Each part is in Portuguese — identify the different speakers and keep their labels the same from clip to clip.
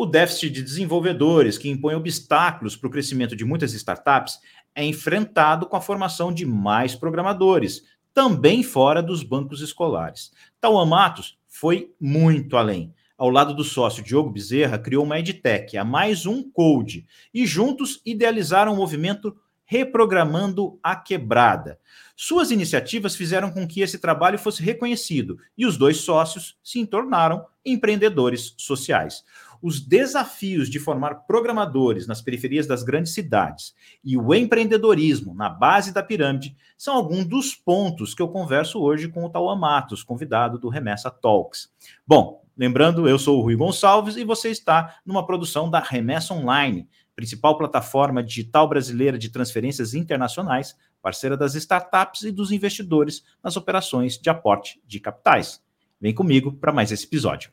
Speaker 1: O déficit de desenvolvedores, que impõe obstáculos para o crescimento de muitas startups, é enfrentado com a formação de mais programadores, também fora dos bancos escolares. Tauan Matos foi muito além. Ao lado do sócio Diogo Bezerra, criou uma EdTech, a mais um Code, e juntos idealizaram o movimento Reprogramando a Quebrada. Suas iniciativas fizeram com que esse trabalho fosse reconhecido e os dois sócios se tornaram empreendedores sociais. Os desafios de formar programadores nas periferias das grandes cidades e o empreendedorismo na base da pirâmide são alguns dos pontos que eu converso hoje com o Tauan Matos, convidado do Remessa Talks. Bom, lembrando, eu sou o Rui Gonçalves e você está numa produção da Remessa Online principal plataforma digital brasileira de transferências internacionais, parceira das startups e dos investidores nas operações de aporte de capitais. Vem comigo para mais esse episódio.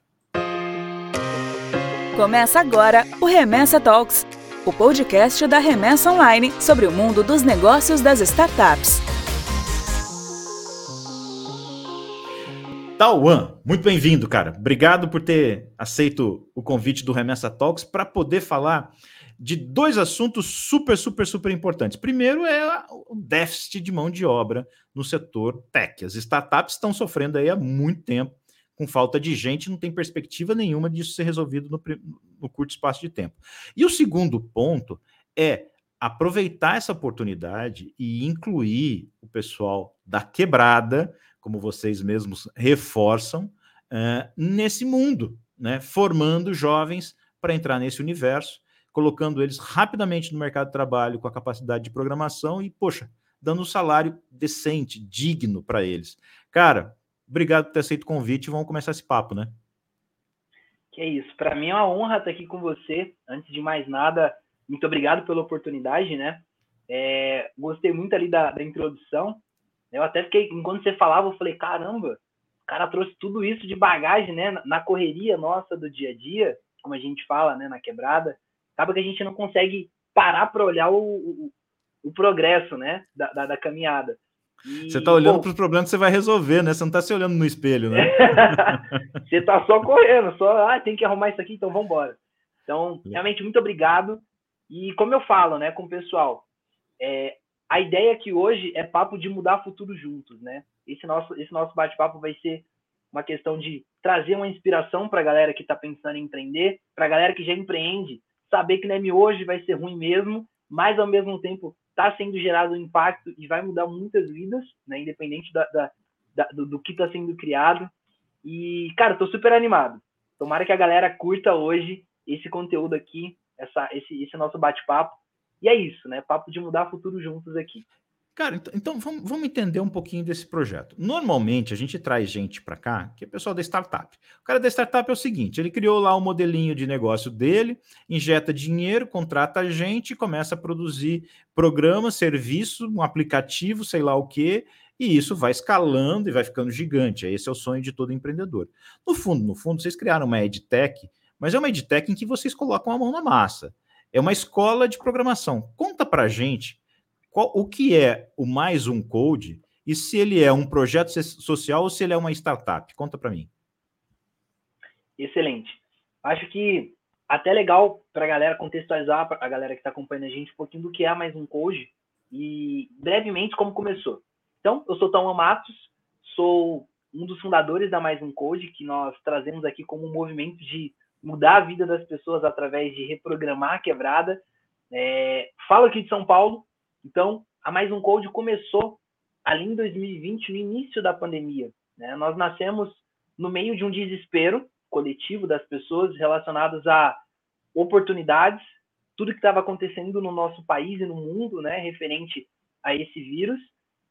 Speaker 2: Começa agora o Remessa Talks, o podcast da Remessa Online sobre o mundo dos negócios das startups.
Speaker 1: Tauan, muito bem-vindo, cara. Obrigado por ter aceito o convite do Remessa Talks para poder falar de dois assuntos super, super, super importantes. Primeiro é o déficit de mão de obra no setor tech. As startups estão sofrendo aí há muito tempo com falta de gente, não tem perspectiva nenhuma disso ser resolvido no, no curto espaço de tempo. E o segundo ponto é aproveitar essa oportunidade e incluir o pessoal da quebrada, como vocês mesmos reforçam, uh, nesse mundo, né? formando jovens para entrar nesse universo colocando eles rapidamente no mercado de trabalho com a capacidade de programação e, poxa, dando um salário decente, digno para eles. Cara, obrigado por ter aceito o convite e vamos começar esse papo, né?
Speaker 3: Que é isso. Para mim é uma honra estar aqui com você. Antes de mais nada, muito obrigado pela oportunidade, né? É, gostei muito ali da, da introdução. Eu até fiquei, enquanto você falava, eu falei, caramba, o cara trouxe tudo isso de bagagem, né? Na correria nossa do dia a dia, como a gente fala, né? Na quebrada acaba que a gente não consegue parar para olhar o, o, o, progresso, né, da, da, da caminhada.
Speaker 1: E, você está olhando para os problemas que você vai resolver, né? Você não está se olhando no espelho, né?
Speaker 3: você está só correndo, só, ah, tem que arrumar isso aqui, então vamos embora. Então, realmente, muito obrigado. E como eu falo, né, com o pessoal, é, a ideia aqui hoje é papo de mudar o futuro juntos, né? Esse nosso, esse nosso bate-papo vai ser uma questão de trazer uma inspiração para a galera que está pensando em empreender, para a galera que já empreende, saber que NEM hoje vai ser ruim mesmo, mas ao mesmo tempo está sendo gerado um impacto e vai mudar muitas vidas, né, independente da, da, da do, do, que está sendo criado. E, cara, estou super animado. Tomara que a galera curta hoje esse conteúdo aqui, essa, esse, esse nosso bate-papo. E é isso, né? Papo de mudar futuro juntos aqui.
Speaker 1: Cara, então, então vamos, vamos, entender um pouquinho desse projeto. Normalmente a gente traz gente para cá, que é pessoal da startup. O cara da startup é o seguinte: ele criou lá o um modelinho de negócio dele, injeta dinheiro, contrata a gente, começa a produzir programa, serviço, um aplicativo, sei lá o quê, e isso vai escalando e vai ficando gigante. Esse é o sonho de todo empreendedor. No fundo, no fundo, vocês criaram uma edtech, mas é uma edtech em que vocês colocam a mão na massa. É uma escola de programação. Conta para gente qual, o que é o mais um code e se ele é um projeto social ou se ele é uma startup? Conta para mim.
Speaker 3: Excelente. Acho que até legal para a galera contextualizar, para a galera que está acompanhando a gente, um pouquinho do que é mais um code e brevemente como começou. Então, eu sou Tom Matos, sou um dos fundadores da Mais Um Code, que nós trazemos aqui como um movimento de mudar a vida das pessoas através de reprogramar a quebrada. É, falo aqui de São Paulo, então, a Mais Um Code começou ali em 2020, no início da pandemia. Né? Nós nascemos no meio de um desespero coletivo das pessoas relacionados a oportunidades, tudo que estava acontecendo no nosso país e no mundo, né, referente a esse vírus.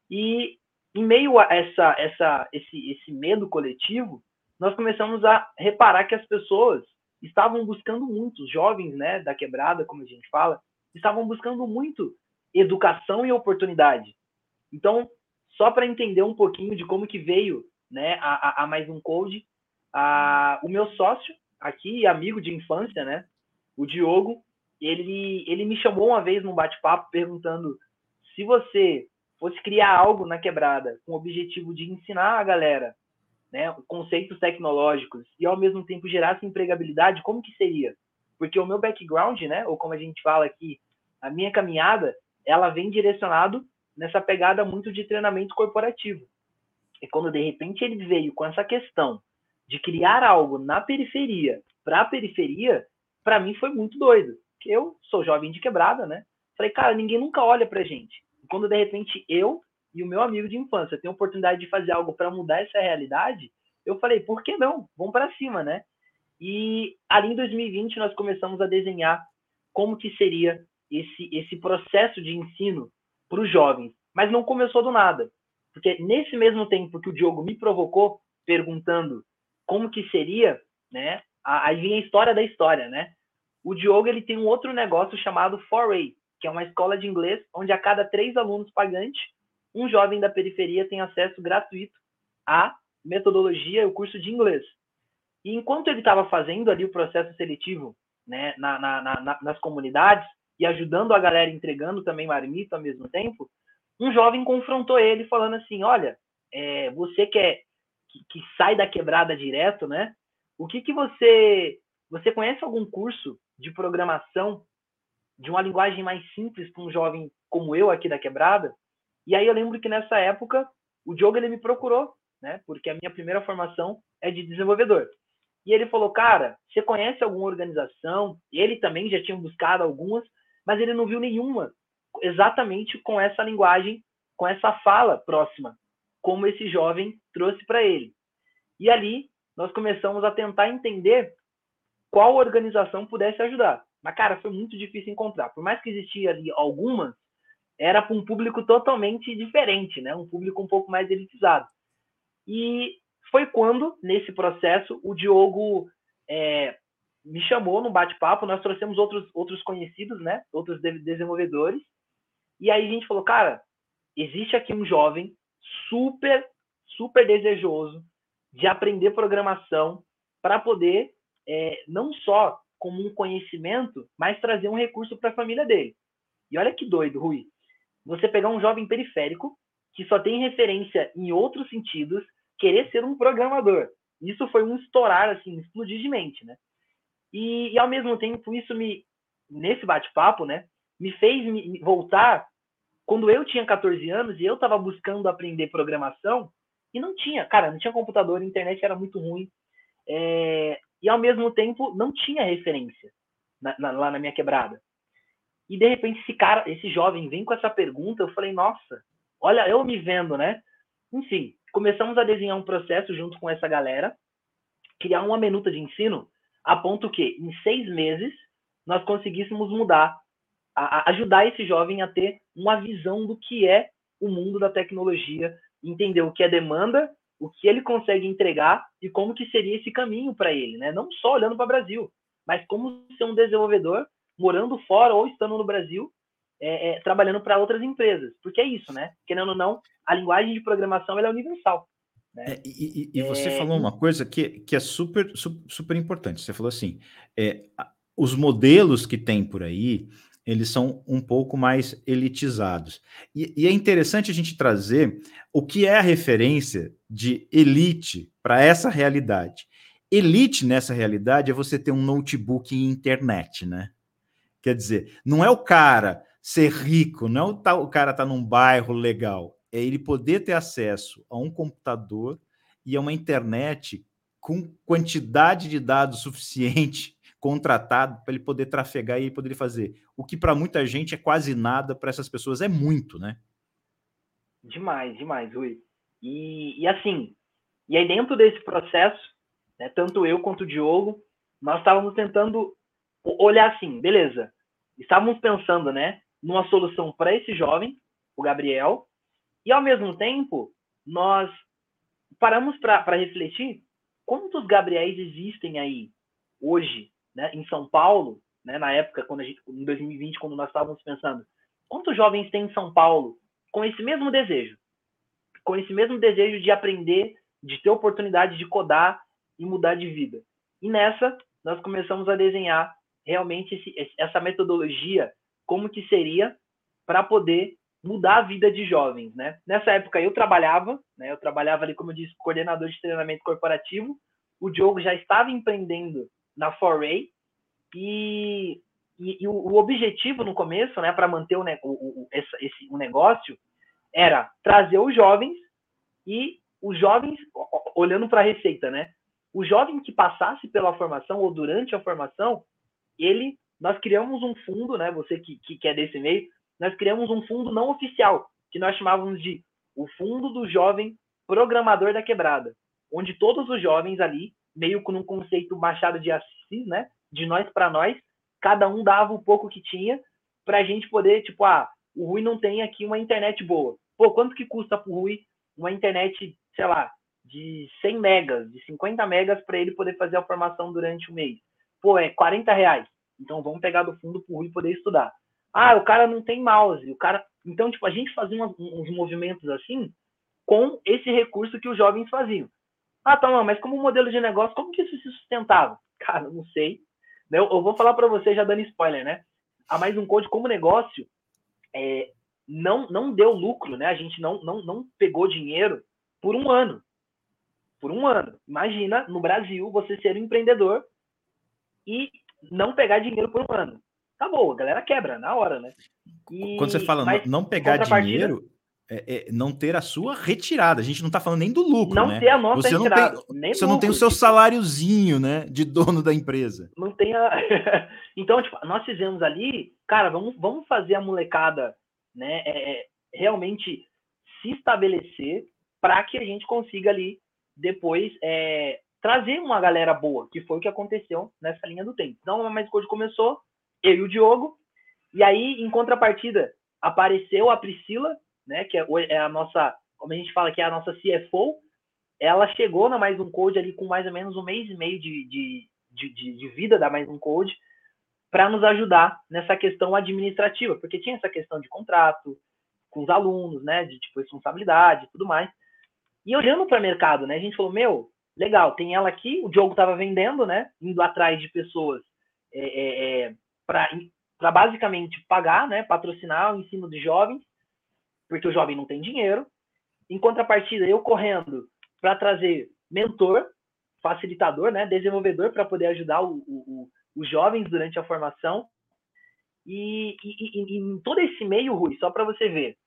Speaker 3: E em meio a essa, essa, esse, esse medo coletivo, nós começamos a reparar que as pessoas estavam buscando muito, os jovens, né, da quebrada, como a gente fala, estavam buscando muito educação e oportunidade. Então, só para entender um pouquinho de como que veio né, a, a mais um code, a, o meu sócio aqui, amigo de infância, né, o Diogo, ele, ele me chamou uma vez num bate-papo perguntando se você fosse criar algo na quebrada com o objetivo de ensinar a galera né, conceitos tecnológicos e ao mesmo tempo gerasse empregabilidade, como que seria? porque o meu background, né, ou como a gente fala aqui, a minha caminhada, ela vem direcionado nessa pegada muito de treinamento corporativo. E quando de repente ele veio com essa questão de criar algo na periferia, para a periferia, para mim foi muito doido. Porque eu sou jovem de quebrada, né? Falei, cara, ninguém nunca olha pra gente. E quando de repente eu e o meu amigo de infância têm a oportunidade de fazer algo para mudar essa realidade, eu falei, por que não? Vamos para cima, né? E ali em 2020 nós começamos a desenhar como que seria esse esse processo de ensino para os jovens, mas não começou do nada, porque nesse mesmo tempo que o Diogo me provocou perguntando como que seria, né? Aí vinha a história da história, né? O Diogo ele tem um outro negócio chamado Foray, que é uma escola de inglês onde a cada três alunos pagantes, um jovem da periferia tem acesso gratuito à metodologia e o curso de inglês. E enquanto ele estava fazendo ali o processo seletivo né, na, na, na, nas comunidades e ajudando a galera entregando também marmita ao mesmo tempo, um jovem confrontou ele falando assim, olha, é, você quer que, que, sai da quebrada direto, né? O que que você você conhece algum curso de programação de uma linguagem mais simples para um jovem como eu aqui da quebrada? E aí eu lembro que nessa época o Diogo ele me procurou, né? Porque a minha primeira formação é de desenvolvedor. E ele falou, cara, você conhece alguma organização? Ele também já tinha buscado algumas, mas ele não viu nenhuma exatamente com essa linguagem, com essa fala próxima, como esse jovem trouxe para ele. E ali nós começamos a tentar entender qual organização pudesse ajudar. Mas, cara, foi muito difícil encontrar. Por mais que existia ali algumas, era para um público totalmente diferente, né? Um público um pouco mais elitizado. E foi quando, nesse processo, o Diogo é, me chamou no bate-papo. Nós trouxemos outros, outros conhecidos, né? Outros desenvolvedores. E aí a gente falou, cara, existe aqui um jovem super, super desejoso de aprender programação para poder é, não só como um conhecimento, mas trazer um recurso para a família dele. E olha que doido, Rui. Você pegar um jovem periférico que só tem referência em outros sentidos, querer ser um programador. Isso foi um estourar, assim, explodir de mente, né? E, e ao mesmo tempo, isso me, nesse bate-papo, né, me fez me, voltar quando eu tinha 14 anos e eu estava buscando aprender programação e não tinha, cara, não tinha computador, a internet era muito ruim. É, e ao mesmo tempo não tinha referência na, na, lá na minha quebrada. E de repente esse cara, esse jovem vem com essa pergunta, eu falei, nossa, olha, eu me vendo, né? Enfim, começamos a desenhar um processo junto com essa galera, criar uma minuta de ensino, a ponto que em seis meses nós conseguíssemos mudar, a, a ajudar esse jovem a ter uma visão do que é o mundo da tecnologia, entender o que é demanda o que ele consegue entregar e como que seria esse caminho para ele, né? Não só olhando para o Brasil, mas como ser um desenvolvedor morando fora ou estando no Brasil, é, é, trabalhando para outras empresas, porque é isso, né? Querendo ou não, a linguagem de programação é universal. Né?
Speaker 1: É, e, e, você é, falou uma coisa que, que é super, super importante. Você falou assim: é, os modelos que tem por aí, eles são um pouco mais elitizados. E, e, é interessante a gente trazer o que é a referência de elite para essa realidade. Elite nessa realidade é você ter um notebook e internet, né? Quer dizer, não é o cara ser rico, não é o, o cara estar tá num bairro legal, é ele poder ter acesso a um computador e a uma internet com quantidade de dados suficiente contratado para ele poder trafegar e poder fazer. O que para muita gente é quase nada, para essas pessoas é muito, né?
Speaker 3: Demais, demais, Rui. E, e assim, e aí dentro desse processo, né, tanto eu quanto o Diogo, nós estávamos tentando olhar assim, beleza, estávamos pensando, né, numa solução para esse jovem, o Gabriel, e ao mesmo tempo, nós paramos para refletir quantos Gabriéis existem aí hoje né, em São Paulo, né, na época, quando a gente, em 2020, quando nós estávamos pensando, quantos jovens tem em São Paulo com esse mesmo desejo? Com esse mesmo desejo de aprender, de ter oportunidade de codar e mudar de vida. E nessa, nós começamos a desenhar realmente esse, essa metodologia, como que seria para poder mudar a vida de jovens, né? Nessa época eu trabalhava, né? Eu trabalhava ali, como eu disse, coordenador de treinamento corporativo. O Diogo já estava empreendendo na Foray. E, e, e o, o, objetivo no começo, né, para manter o, o, o, esse, esse, o negócio, era trazer os jovens e os jovens, olhando para a receita, né? O jovem que passasse pela formação ou durante a formação, ele, nós criamos um fundo, né? Você que, que, que é desse meio, nós criamos um fundo não oficial, que nós chamávamos de o Fundo do Jovem Programador da Quebrada, onde todos os jovens ali, meio com um conceito Machado de Assis, né? De nós para nós, cada um dava o pouco que tinha para a gente poder, tipo, ah, o Rui não tem aqui uma internet boa. Pô, quanto que custa pro Rui uma internet, sei lá, de 100 megas, de 50 megas para ele poder fazer a formação durante o mês? Pô, é 40 reais. Então vamos pegar do fundo pro Rui poder estudar. Ah, o cara não tem mouse, o cara. Então, tipo, a gente fazia uns, movimentos assim com esse recurso que os jovens faziam. Ah, tá, mas como modelo de negócio, como que isso se sustentava? Cara, não sei. Eu, eu vou falar para você já dando spoiler, né? A mais um code como negócio é, não não deu lucro, né? A gente não não não pegou dinheiro por um ano. Por um ano. Imagina no Brasil você ser um empreendedor e não pegar dinheiro por um ano. Acabou, a galera quebra na hora, né?
Speaker 1: E, Quando você fala não pegar dinheiro, é, é, não ter a sua retirada. A gente não está falando nem do lucro,
Speaker 3: não
Speaker 1: né?
Speaker 3: ter a nossa
Speaker 1: você
Speaker 3: retirada.
Speaker 1: Não tem, você lucro, não tem o seu saláriozinho, né, de dono da empresa.
Speaker 3: Não tem a... então, tipo, nós fizemos ali, cara, vamos, vamos fazer a molecada, né, é, é realmente se estabelecer para que a gente consiga ali depois é, trazer uma galera boa, que foi o que aconteceu nessa linha do tempo. Então, a Mais Code começou, eu e o Diogo, e aí, em contrapartida, apareceu a Priscila, né, que é, é a nossa, como a gente fala que é a nossa CFO, ela chegou na Mais Um Code ali com mais ou menos um mês e meio de, de, de, de vida da Mais Um Code para nos ajudar nessa questão administrativa, porque tinha essa questão de contrato com os alunos, né, de tipo responsabilidade e tudo mais. E olhando para o mercado, né, a gente falou, meu, legal, tem ela aqui, o Diogo estava vendendo, né, indo atrás de pessoas é, é, é para basicamente pagar, né, patrocinar o ensino de jovens porque o jovem não tem dinheiro. Em contrapartida, eu correndo para trazer mentor, facilitador, né, desenvolvedor para poder ajudar o, o, os jovens durante a formação. E, e, e, em todo esse meio, Rui, só para você ver,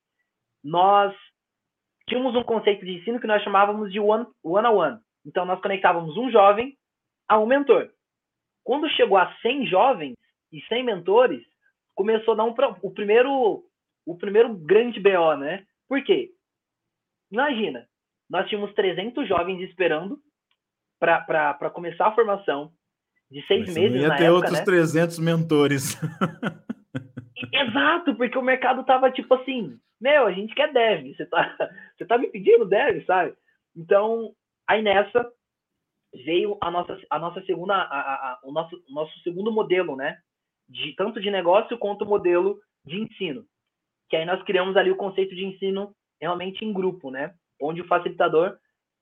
Speaker 3: nós tínhamos um conceito de ensino que nós chamávamos de one-on-one. One, one Então, nós conectávamos um jovem a um mentor. Quando chegou a 100 jovens e 100 mentores, começou a dar um, o primeiro o primeiro grande BO, né? Por quê? Imagina, nós tínhamos 300 jovens esperando para começar a formação de seis Mas meses.
Speaker 1: Ia
Speaker 3: na
Speaker 1: ter
Speaker 3: época,
Speaker 1: outros
Speaker 3: né?
Speaker 1: 300 mentores.
Speaker 3: Exato, porque o mercado tava tipo assim: meu, a gente quer dev, você tá, você tá me pedindo dev, sabe? Então, aí nessa veio a nossa, a nossa segunda, a, a, o nosso, nosso segundo modelo, né? De, tanto de negócio quanto modelo de ensino que aí nós criamos ali o conceito de ensino realmente em grupo, né? Onde o facilitador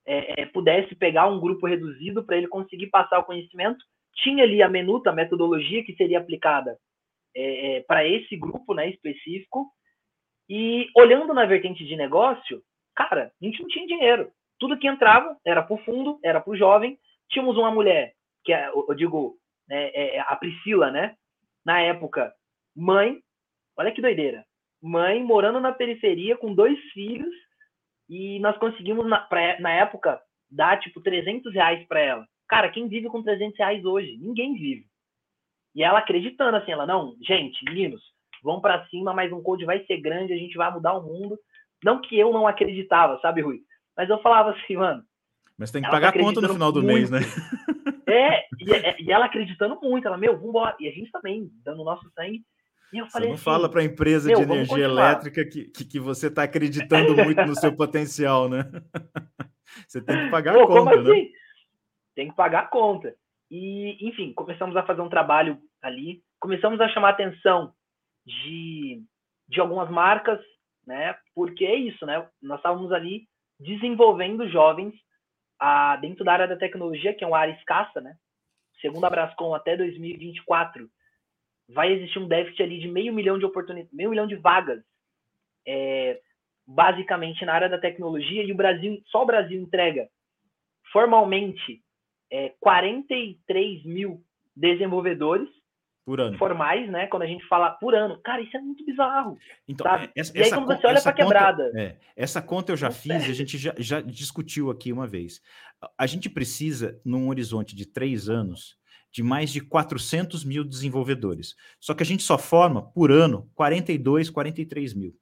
Speaker 3: é, é, pudesse pegar um grupo reduzido para ele conseguir passar o conhecimento. Tinha ali a menuta, a metodologia que seria aplicada é, é para esse grupo né, específico. E olhando na vertente de negócio, cara, a gente não tinha dinheiro. Tudo que entrava era para o fundo, era para o jovem. Tínhamos uma mulher, que é, eu digo, né, é, a Priscila, né? Na época, mãe. Olha que doideira mãe morando na periferia com dois filhos e nós conseguimos, na, pra, na época, dar tipo 300 reais para ela. Cara, quem vive com 300 reais hoje? Ninguém vive. E ela acreditando assim, ela, não, gente, meninos, vão para cima, mas um code vai ser grande, a gente vai mudar o mundo. Não que eu não acreditava, sabe, Rui? Mas eu falava assim, mano.
Speaker 1: Mas tem que pagar tá conta no final do
Speaker 3: muito.
Speaker 1: mês, né?
Speaker 3: É e, e, ela acreditando muito, ela, meu, vambora. E a gente também, dando o nosso sangue. E eu falei
Speaker 1: você não
Speaker 3: assim,
Speaker 1: fala para a empresa de energia elétrica que, que, que você está acreditando muito no seu potencial, né? Você tem que pagar Pô, a conta, né? Assim?
Speaker 3: Tem que pagar a conta. E, enfim, começamos a fazer um trabalho ali, começamos a chamar a atenção de, de algumas marcas, né? Porque é isso, né? Nós estávamos ali desenvolvendo jovens a, dentro da área da tecnologia, que é uma área escassa, né? Segundo a Brascom, até 2024, vai existir um déficit ali de meio milhão de oportunidades, meio milhão de vagas, é, basicamente na área da tecnologia, e o Brasil, só o Brasil entrega formalmente é, 43 mil desenvolvedores. Formais, né? Quando a gente fala por ano. Cara, isso é muito bizarro.
Speaker 1: Então, sabe? Essa, e aí, quando você olha para quebrada. É, essa conta eu já fiz e a gente já, já discutiu aqui uma vez. A gente precisa, num horizonte de três anos, de mais de 400 mil desenvolvedores. Só que a gente só forma, por ano, 42, 43 mil.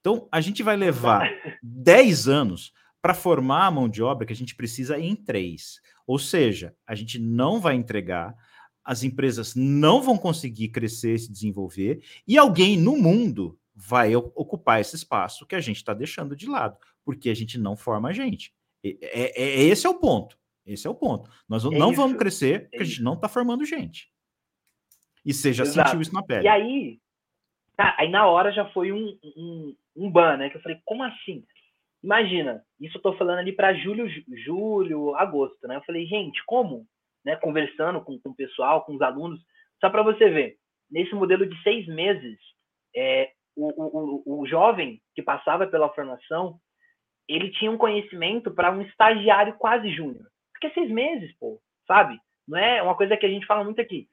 Speaker 1: Então, a gente vai levar 10 anos para formar a mão de obra que a gente precisa em três. Ou seja, a gente não vai entregar, as empresas não vão conseguir crescer e se desenvolver, e alguém no mundo vai ocupar esse espaço que a gente está deixando de lado, porque a gente não forma a gente. É, é, é, esse é o ponto. Esse é o ponto. Nós é não isso. vamos crescer porque a gente não está formando gente. E você já Exato. sentiu isso na pele.
Speaker 3: E aí, tá, aí na hora já foi um, um, um ban, né? Que eu falei, como assim? Imagina, isso eu tô falando ali para julho, julho, agosto, né? Eu falei, gente, como? Né, conversando com, com o pessoal, com os alunos, só para você ver, nesse modelo de seis meses, é, o, o, o jovem que passava pela formação, ele tinha um conhecimento para um estagiário quase júnior. Porque é seis meses, pô, sabe? Não é uma coisa que a gente fala muito aqui.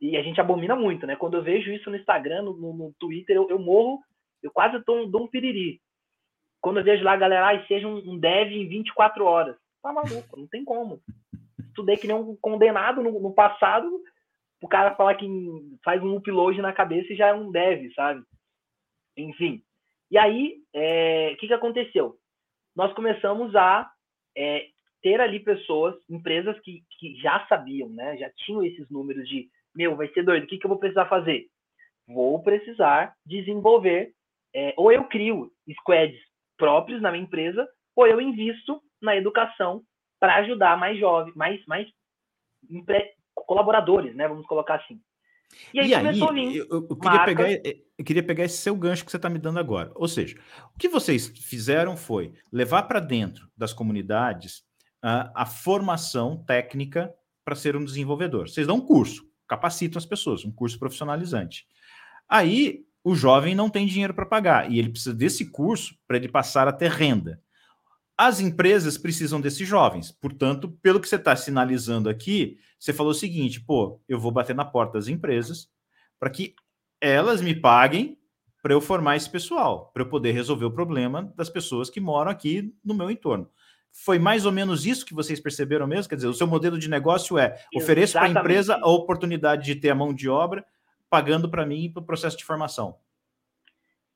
Speaker 3: E a gente abomina muito, né? Quando eu vejo isso no Instagram, no, no Twitter, eu, eu morro, eu quase dou, dou um piriri quando eu vejo lá a galera, ah, seja um dev em 24 horas. Tá maluco, não tem como. Estudei que nem um condenado no, no passado, o cara falar que faz um upload na cabeça e já é um dev, sabe? Enfim. E aí, o é, que, que aconteceu? Nós começamos a é, ter ali pessoas, empresas que, que já sabiam, né? Já tinham esses números de, meu, vai ser doido, o que, que eu vou precisar fazer? Vou precisar desenvolver, é, ou eu crio squads próprios na minha empresa, ou eu invisto na educação para ajudar mais jovens, mais, mais colaboradores, né? Vamos colocar assim.
Speaker 1: E aí, e começou aí, a vir. Eu, eu, queria pegar, eu queria pegar esse seu gancho que você está me dando agora. Ou seja, o que vocês fizeram foi levar para dentro das comunidades uh, a formação técnica para ser um desenvolvedor. Vocês dão um curso, capacitam as pessoas, um curso profissionalizante. Aí o jovem não tem dinheiro para pagar e ele precisa desse curso para ele passar a ter renda. As empresas precisam desses jovens, portanto, pelo que você está sinalizando aqui, você falou o seguinte: pô, eu vou bater na porta das empresas para que elas me paguem para eu formar esse pessoal, para eu poder resolver o problema das pessoas que moram aqui no meu entorno. Foi mais ou menos isso que vocês perceberam mesmo? Quer dizer, o seu modelo de negócio é ofereço para a empresa a oportunidade de ter a mão de obra pagando para mim para o processo de formação.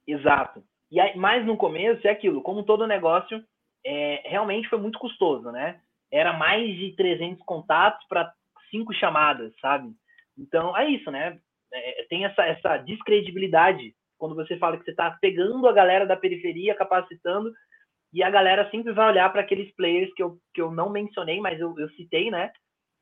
Speaker 3: Exato. E aí, mais no começo é aquilo, como todo negócio, é, realmente foi muito custoso, né? Era mais de 300 contatos para cinco chamadas, sabe? Então, é isso, né? É, tem essa, essa descredibilidade quando você fala que você está pegando a galera da periferia, capacitando, e a galera sempre vai olhar para aqueles players que eu, que eu não mencionei, mas eu, eu citei, né?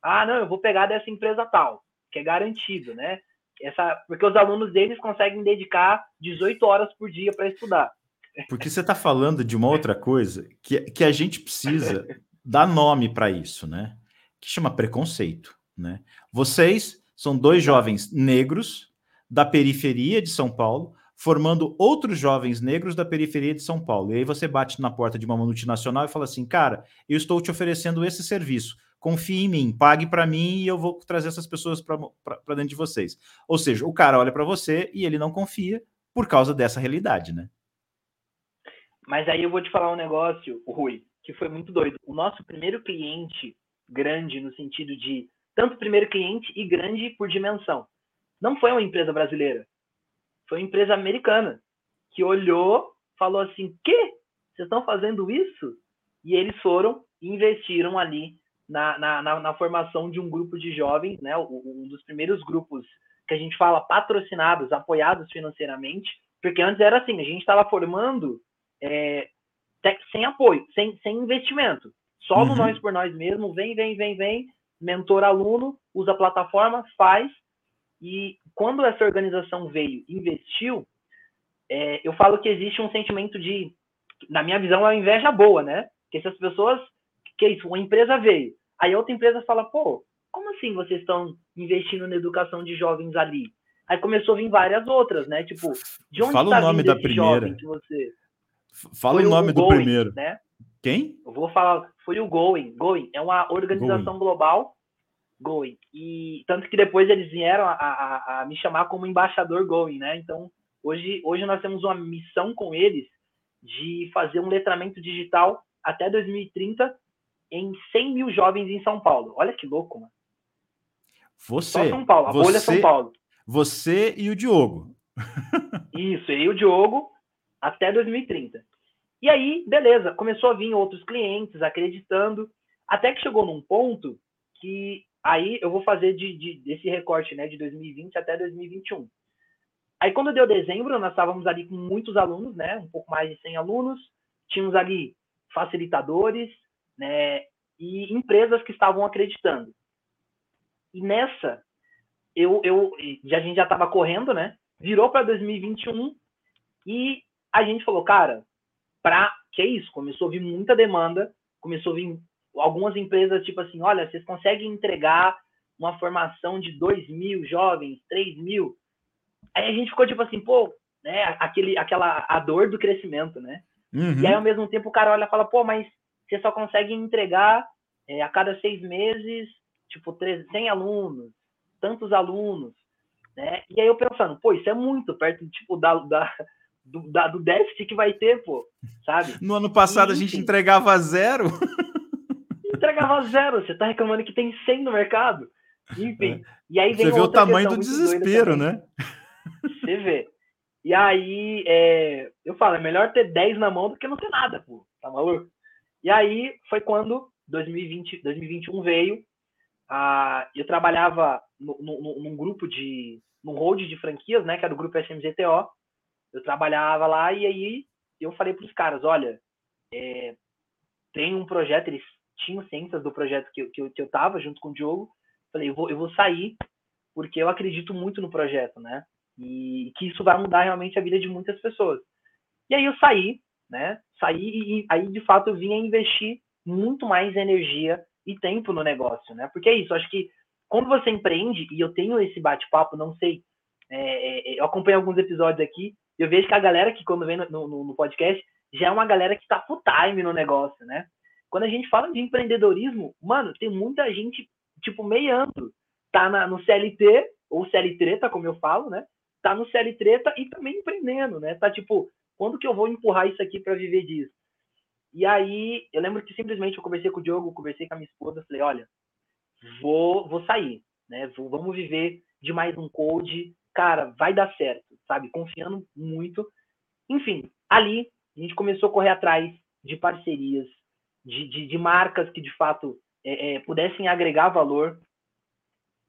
Speaker 3: Ah, não, eu vou pegar dessa empresa tal, que é garantido, né? essa, porque os alunos deles conseguem dedicar 18 horas por dia para estudar.
Speaker 1: Porque você está falando de uma outra coisa que, que a gente precisa dar nome para isso, né? Que chama preconceito, né? Vocês são dois jovens negros da periferia de São Paulo, formando outros jovens negros da periferia de São Paulo. E aí você bate na porta de uma multinacional e fala assim: "Cara, eu estou te oferecendo esse serviço confie em mim, pague para mim e eu vou trazer essas pessoas para dentro de vocês. Ou seja, o cara olha para você e ele não confia por causa dessa realidade, né?
Speaker 3: Mas aí eu vou te falar um negócio, Rui, que foi muito doido. O nosso primeiro cliente grande no sentido de tanto primeiro cliente e grande por dimensão, não foi uma empresa brasileira, foi uma empresa americana que olhou, falou assim: "Que? Vocês estão fazendo isso?" E eles foram e investiram ali na, na, na, na, formação de um grupo de jovens, né? Um dos primeiros grupos que a gente fala patrocinados, apoiados financeiramente, porque antes era assim, a gente estava formando é, sem apoio, sem, sem investimento, só no uhum. nós por nós mesmo, vem, vem, vem, vem, mentor aluno, usa a plataforma, faz, e quando essa organização veio, investiu, é, eu falo que existe um sentimento de, na minha visão, é uma inveja boa, né? Que essas pessoas, que é isso, uma empresa veio, Aí outra empresa fala, pô, como assim vocês estão investindo na educação de jovens ali? Aí começou a vir várias outras, né? Tipo,
Speaker 1: de onde Fala tá o nome da primeira. Que você... Fala o nome o do Going, primeiro. Né? Quem?
Speaker 3: Eu vou falar, foi o Going. Going é uma organização Going. global Going. E tanto que depois eles vieram a, a, a, me chamar como embaixador Going, né? Então, hoje, hoje nós temos uma missão com eles de fazer um letramento digital até 2030 em 100 mil jovens em São Paulo. Olha que louco, mano.
Speaker 1: Você. Só
Speaker 3: São Paulo, a você, bolha é São Paulo.
Speaker 1: Você e o Diogo.
Speaker 3: Isso, eu e o Diogo até 2030. E aí, beleza, começou a vir outros clientes acreditando, até que chegou num ponto que aí eu vou fazer de, de, desse recorte né, de 2020 até 2021. Aí quando deu dezembro, nós estávamos ali com muitos alunos, né, um pouco mais de 100 alunos, tínhamos ali facilitadores, né, e empresas que estavam acreditando. E nessa, eu, eu, a gente já estava correndo, né? Virou para 2021 e a gente falou, cara, para que é isso? Começou a vir muita demanda, começou a vir algumas empresas tipo assim, olha, vocês conseguem entregar uma formação de 2 mil jovens, 3 mil? Aí a gente ficou tipo assim, pô, né? Aquele, aquela a dor do crescimento, né? Uhum. E aí ao mesmo tempo o cara olha e fala, pô, mas você só consegue entregar é, a cada seis meses, tipo, 100 alunos, tantos alunos, né? E aí eu pensando, pô, isso é muito perto, tipo, da, da, do, da, do déficit que vai ter, pô, sabe?
Speaker 1: No ano passado e, a gente entregava zero.
Speaker 3: Entregava zero, você tá reclamando que tem 100 no mercado. Enfim, é.
Speaker 1: e aí vem Você vê o tamanho do desespero, né?
Speaker 3: Você vê. E aí, é, eu falo, é melhor ter 10 na mão do que não ter nada, pô, tá maluco? E aí foi quando 2020, 2021 veio. Ah, eu trabalhava no, no, num grupo de. num hold de franquias, né? Que era o grupo SMGTO. Eu trabalhava lá e aí eu falei para os caras: olha, é, tem um projeto, eles tinham ciências do projeto que, que, eu, que eu tava junto com o Diogo. Falei: eu vou, eu vou sair porque eu acredito muito no projeto, né? E que isso vai mudar realmente a vida de muitas pessoas. E aí eu saí, né? Saí e aí de fato eu vim a investir muito mais energia e tempo no negócio, né? Porque é isso, acho que quando você empreende, e eu tenho esse bate-papo, não sei, é, é, eu acompanho alguns episódios aqui, eu vejo que a galera que quando vem no, no, no podcast já é uma galera que está full time no negócio, né? Quando a gente fala de empreendedorismo, mano, tem muita gente, tipo, meiando. Tá na, no CLT, ou CLT, como eu falo, né? Tá no CLT e também empreendendo, né? Tá tipo, quando que eu vou empurrar isso aqui para viver disso? E aí, eu lembro que simplesmente eu conversei com o Diogo, conversei com a minha esposa, falei, olha, vou, vou sair, né? Vou, vamos viver de mais um code, cara, vai dar certo, sabe? Confiando muito. Enfim, ali a gente começou a correr atrás de parcerias, de, de, de marcas que de fato é, é, pudessem agregar valor.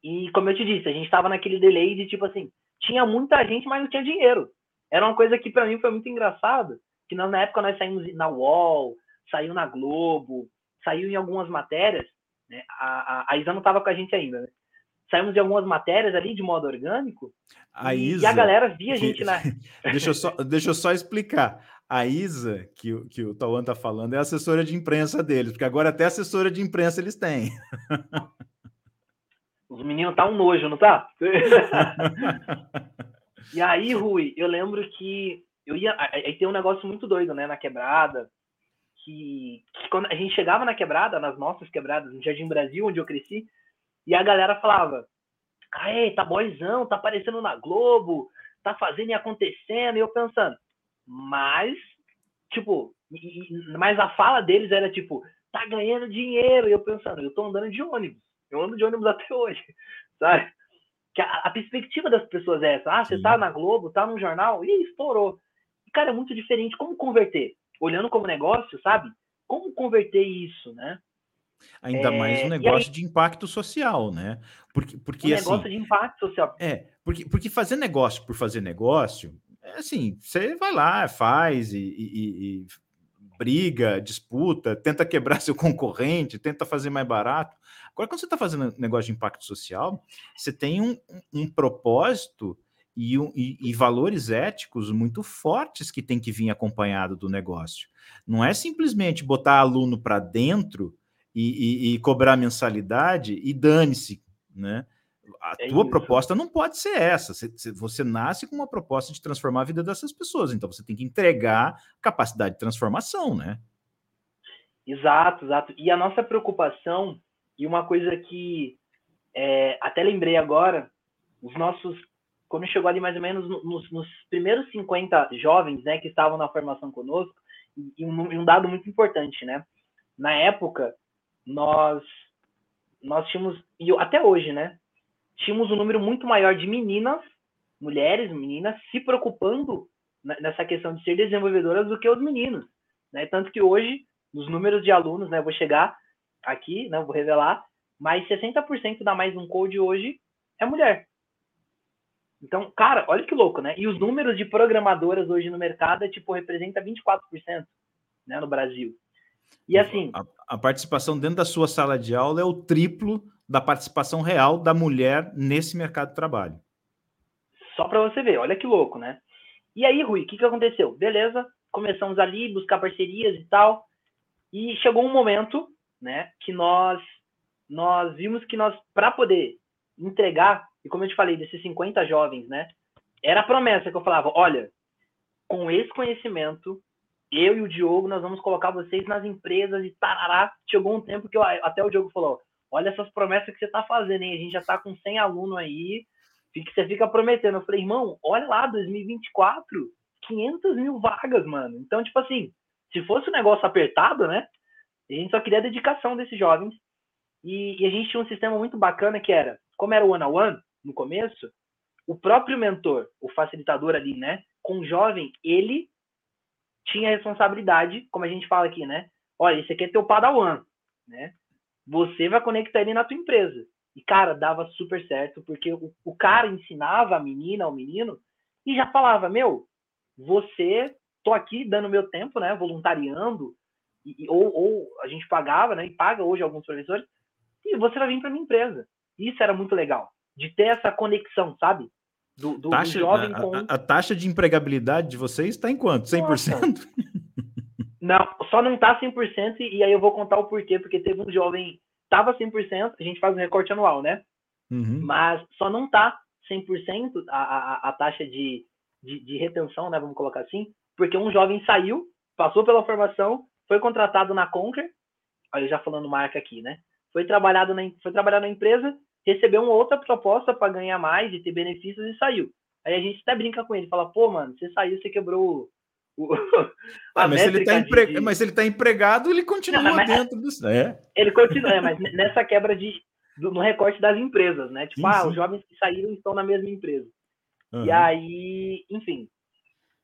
Speaker 3: E como eu te disse, a gente estava naquele delay de tipo assim, tinha muita gente, mas não tinha dinheiro. Era uma coisa que para mim foi muito engraçado, que na época nós saímos na UOL, saiu na Globo, saiu em algumas matérias, né? A, a, a Isa não estava com a gente ainda, né? Saímos em algumas matérias ali de modo orgânico.
Speaker 1: A
Speaker 3: e,
Speaker 1: Isa,
Speaker 3: e a galera via a gente na.
Speaker 1: deixa, eu só, deixa eu só explicar. A Isa, que, que o Tauan tá falando, é assessora de imprensa deles, porque agora até assessora de imprensa eles têm.
Speaker 3: Os meninos tá um nojo, não tá? e aí, Rui, eu lembro que eu ia. Aí tem um negócio muito doido, né, na quebrada. Que, que, quando a gente chegava na quebrada, nas nossas quebradas, no Jardim Brasil, onde eu cresci, e a galera falava: Aê, tá boizão, tá aparecendo na Globo, tá fazendo e acontecendo. E eu pensando, mas, tipo, mas a fala deles era tipo, tá ganhando dinheiro. E eu pensando, eu tô andando de ônibus. Eu ando de ônibus até hoje, sabe? Que a, a perspectiva das pessoas é essa. Ah, você tá na Globo, tá no jornal, e estourou. E, cara, é muito diferente. Como converter? Olhando como negócio, sabe? Como converter isso, né?
Speaker 1: Ainda é, mais um negócio aí, de impacto social, né? Porque, porque
Speaker 3: um
Speaker 1: assim,
Speaker 3: negócio de impacto social.
Speaker 1: É, porque, porque fazer negócio por fazer negócio, é assim, você vai lá, faz e, e, e briga, disputa, tenta quebrar seu concorrente, tenta fazer mais barato. Agora, quando você está fazendo negócio de impacto social, você tem um, um propósito e, e, e, valores éticos muito fortes que tem que vir acompanhado do negócio. Não é simplesmente botar aluno para dentro e, e, cobrar mensalidade e dane-se, né? A é tua isso. proposta não pode ser essa. Você, você nasce com uma proposta de transformar a vida dessas pessoas, então você tem que entregar capacidade de transformação, né?
Speaker 3: Exato, exato. E a nossa preocupação, e uma coisa que é, até lembrei agora, os nossos, quando chegou ali mais ou menos nos, nos primeiros 50 jovens, né, que estavam na formação conosco, e um, um dado muito importante, né? Na época, nós nós tínhamos, e até hoje, né? Tínhamos um número muito maior de meninas, mulheres, meninas, se preocupando nessa questão de ser desenvolvedoras do que os meninos. Né? Tanto que hoje, nos números de alunos, né, vou chegar aqui, né, vou revelar, mas 60% da Mais Um Code hoje é mulher. Então, cara, olha que louco, né? E os números de programadoras hoje no mercado é, tipo, representa 24%, né, no Brasil. E assim...
Speaker 1: A, a participação dentro da sua sala de aula é o triplo da participação real da mulher nesse mercado de trabalho.
Speaker 3: Só para você ver, olha que louco, né? E aí, Rui, o que, que aconteceu? Beleza, começamos ali, buscar parcerias e tal, e chegou um momento, né, que nós nós vimos que nós, para poder entregar, e como eu te falei, desses 50 jovens, né, era a promessa que eu falava, olha, com esse conhecimento, eu e o Diogo, nós vamos colocar vocês nas empresas e tarará. Chegou um tempo que eu, até o Diogo falou, olha essas promessas que você está fazendo, hein? A gente já está com 100 alunos aí, que você fica prometendo. Eu falei, irmão, olha lá, 2024, 500 mil vagas, mano. Então, tipo assim, se fosse um negócio apertado, né? A gente só queria a dedicação desses jovens. E, e a gente tinha um sistema muito bacana que era, como era o one-on-one no começo, o próprio mentor, o facilitador ali, né? Com o jovem, ele tinha responsabilidade, como a gente fala aqui, né? Olha, esse aqui é teu padawan, né? Você vai conectar ele na tua empresa. E, cara, dava super certo, porque o, o cara ensinava a menina, ao menino, e já falava, meu, você, tô aqui dando meu tempo, né, voluntariando, e, ou, ou a gente pagava, né, e paga hoje alguns professores, e você vai vir para minha empresa. Isso era muito legal, de ter essa conexão, sabe?
Speaker 1: Do, do, taxa, do jovem com... A, a, taxa de empregabilidade de vocês está em quanto? 100%? Nossa.
Speaker 3: Não, só não está 100%, e aí eu vou contar o porquê, porque teve um jovem estava 100%, a gente faz um recorte anual, né? Uhum. Mas só não está 100% a, a, a taxa de, de, de, retenção, né? Vamos colocar assim, porque um jovem saiu, passou pela formação, foi contratado na Conquer, olha, já falando marca aqui, né? Foi trabalhado na, foi trabalhar na empresa, recebeu uma outra proposta para ganhar mais e ter benefícios e saiu. Aí a gente até brinca com ele, fala, pô, mano, você saiu, você quebrou
Speaker 1: ah, mas, ele tá empre... de... mas ele está empregado, ele continua não, dentro do. É.
Speaker 3: Ele continua, é, mas nessa quebra de, do, no recorte das empresas, né? Tipo, sim, ah, sim. os jovens que saíram estão na mesma empresa. Uhum. E aí, enfim,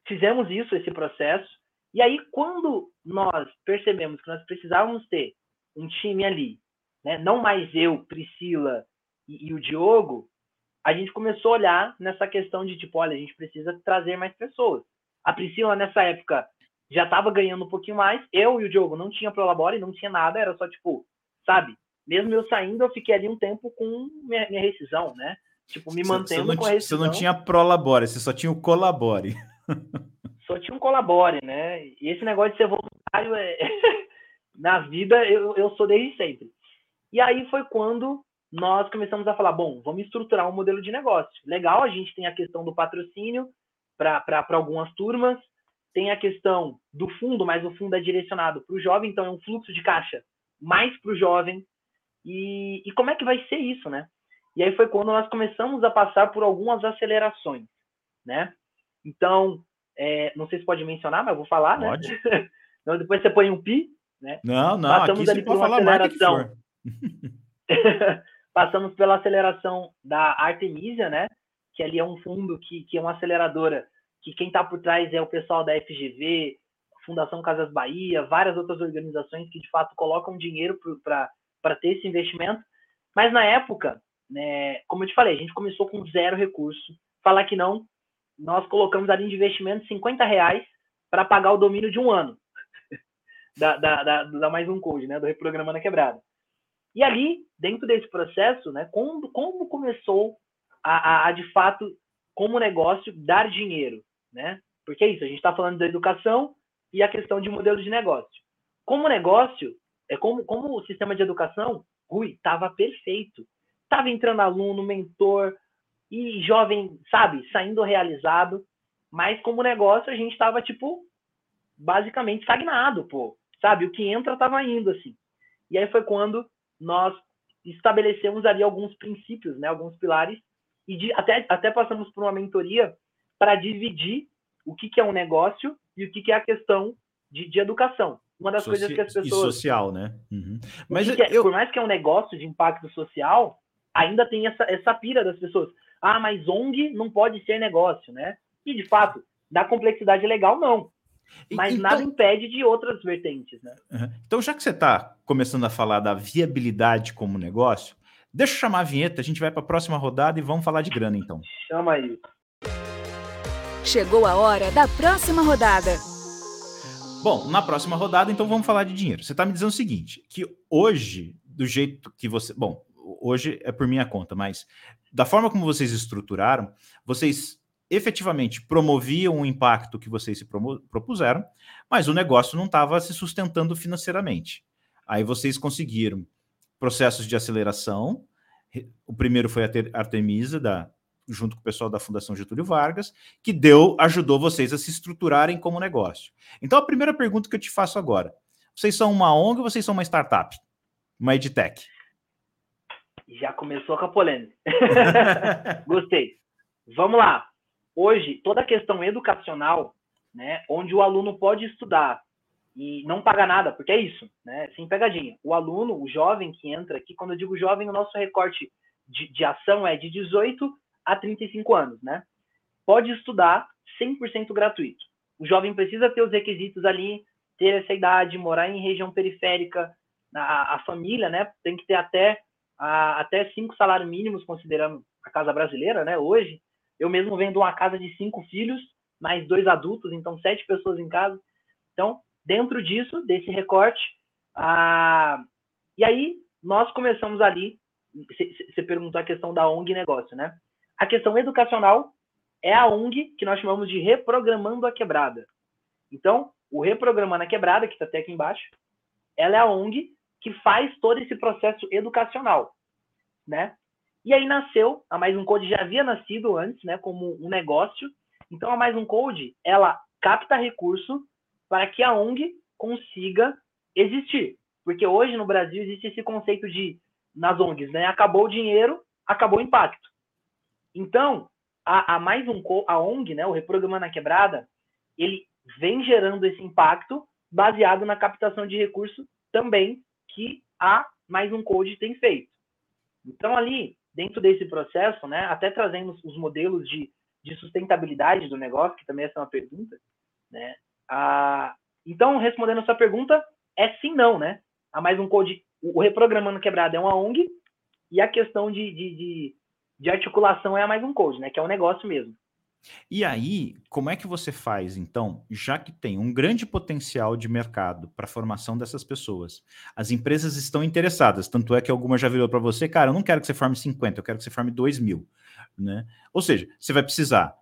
Speaker 3: fizemos isso, esse processo. E aí, quando nós percebemos que nós precisávamos ter um time ali, né? Não mais eu, Priscila e, e o Diogo, a gente começou a olhar nessa questão de tipo, olha, a gente precisa trazer mais pessoas. A Priscila, nessa época, já estava ganhando um pouquinho mais. Eu e o Diogo não tinha Prolabore, não tinha nada, era só tipo, sabe? Mesmo eu saindo, eu fiquei ali um tempo com minha, minha rescisão, né? Tipo, me mantendo com a rescisão.
Speaker 1: Você não tinha Prolabore, você só tinha o Colabore.
Speaker 3: Só tinha um Colabore, né? E esse negócio de ser voluntário é... na vida eu, eu sou desde sempre. E aí foi quando nós começamos a falar, bom, vamos estruturar um modelo de negócio. Legal, a gente tem a questão do patrocínio, para algumas turmas. Tem a questão do fundo, mas o fundo é direcionado para o jovem, então é um fluxo de caixa mais para o jovem. E, e como é que vai ser isso, né? E aí foi quando nós começamos a passar por algumas acelerações, né? Então, é, não sei se pode mencionar, mas eu vou falar, né? pode. né? então, depois você põe um pi, né?
Speaker 1: Não, não, Passamos aqui ali por uma aceleração.
Speaker 3: Passamos pela aceleração da Artemisia, né? que ali é um fundo que, que é uma aceleradora, que quem está por trás é o pessoal da FGV, Fundação Casas Bahia, várias outras organizações que de fato colocam dinheiro para ter esse investimento. Mas na época, né, como eu te falei, a gente começou com zero recurso. Falar que não, nós colocamos ali de investimento 50 reais para pagar o domínio de um ano da, da, da, da, mais um code, né, do Reprogramando a Quebrada. E ali, dentro desse processo, né, como, como começou a, a, a, de fato, como negócio, dar dinheiro, né? Porque é isso, a gente está falando da educação e a questão de modelo de negócio. Como negócio, é como, como o sistema de educação, Rui, estava perfeito. Estava entrando aluno, mentor e jovem, sabe, saindo realizado. Mas como negócio, a gente estava, tipo, basicamente estagnado, pô. Sabe, o que entra estava indo, assim. E aí foi quando nós estabelecemos ali alguns princípios, né, alguns pilares, e de, até, até passamos por uma mentoria para dividir o que, que é um negócio e o que, que é a questão de, de educação. Uma das Soci... coisas que as pessoas.
Speaker 1: E social, né? Uhum.
Speaker 3: Mas que é, eu... por mais que é um negócio de impacto social, ainda tem essa, essa pira das pessoas. Ah, mas ONG não pode ser negócio, né? E de fato, da complexidade legal, não. Mas então, nada impede de outras vertentes, né?
Speaker 1: Então, já que você está começando a falar da viabilidade como negócio, deixa eu chamar a vinheta, a gente vai para a próxima rodada e vamos falar de grana, então.
Speaker 3: Chama aí.
Speaker 2: Chegou a hora da próxima rodada.
Speaker 1: Bom, na próxima rodada, então vamos falar de dinheiro. Você está me dizendo o seguinte: que hoje, do jeito que você. Bom, hoje é por minha conta, mas da forma como vocês estruturaram, vocês efetivamente promoviam o impacto que vocês se propuseram, mas o negócio não estava se sustentando financeiramente. Aí vocês conseguiram processos de aceleração. O primeiro foi a Artemisa, da, junto com o pessoal da Fundação Getúlio Vargas, que deu, ajudou vocês a se estruturarem como negócio. Então, a primeira pergunta que eu te faço agora: vocês são uma ONG ou vocês são uma startup? Uma edtech?
Speaker 3: Já começou com a polêmica. Gostei. Vamos lá hoje, toda a questão educacional, né, onde o aluno pode estudar e não paga nada, porque é isso, né, sem pegadinha. O aluno, o jovem que entra aqui, quando eu digo jovem, o nosso recorte de, de ação é de 18 a 35 anos, né, pode estudar 100% gratuito. O jovem precisa ter os requisitos ali, ter essa idade, morar em região periférica, a, a família, né, tem que ter até a, até cinco salários mínimos, considerando a casa brasileira, né, hoje, eu mesmo venho de uma casa de cinco filhos, mais dois adultos, então sete pessoas em casa. Então, dentro disso, desse recorte, a... e aí nós começamos ali. Você perguntou a questão da ONG negócio, né? A questão educacional é a ONG que nós chamamos de Reprogramando a Quebrada. Então, o Reprogramando a Quebrada, que está até aqui embaixo, ela é a ONG que faz todo esse processo educacional, né? E aí nasceu, a Mais Um Code já havia nascido antes, né, como um negócio. Então a Mais Um Code, ela capta recurso para que a ONG consiga existir. Porque hoje no Brasil existe esse conceito de nas ONGs, né, acabou o dinheiro, acabou o impacto. Então, a, a Mais Um a ONG, né, o Reprogramando na Quebrada, ele vem gerando esse impacto baseado na captação de recurso também que a Mais Um Code tem feito. Então ali dentro desse processo, né, até trazendo os modelos de, de sustentabilidade do negócio, que também essa é uma pergunta, né, a, então, respondendo a sua pergunta, é sim não, né? A mais um code, o Reprogramando Quebrado é uma ONG e a questão de, de, de, de articulação é a mais um code, né? Que é um negócio mesmo.
Speaker 1: E aí, como é que você faz, então, já que tem um grande potencial de mercado para a formação dessas pessoas? As empresas estão interessadas, tanto é que alguma já virou para você, cara, eu não quero que você forme 50, eu quero que você forme 2 mil. Né? Ou seja, você vai precisar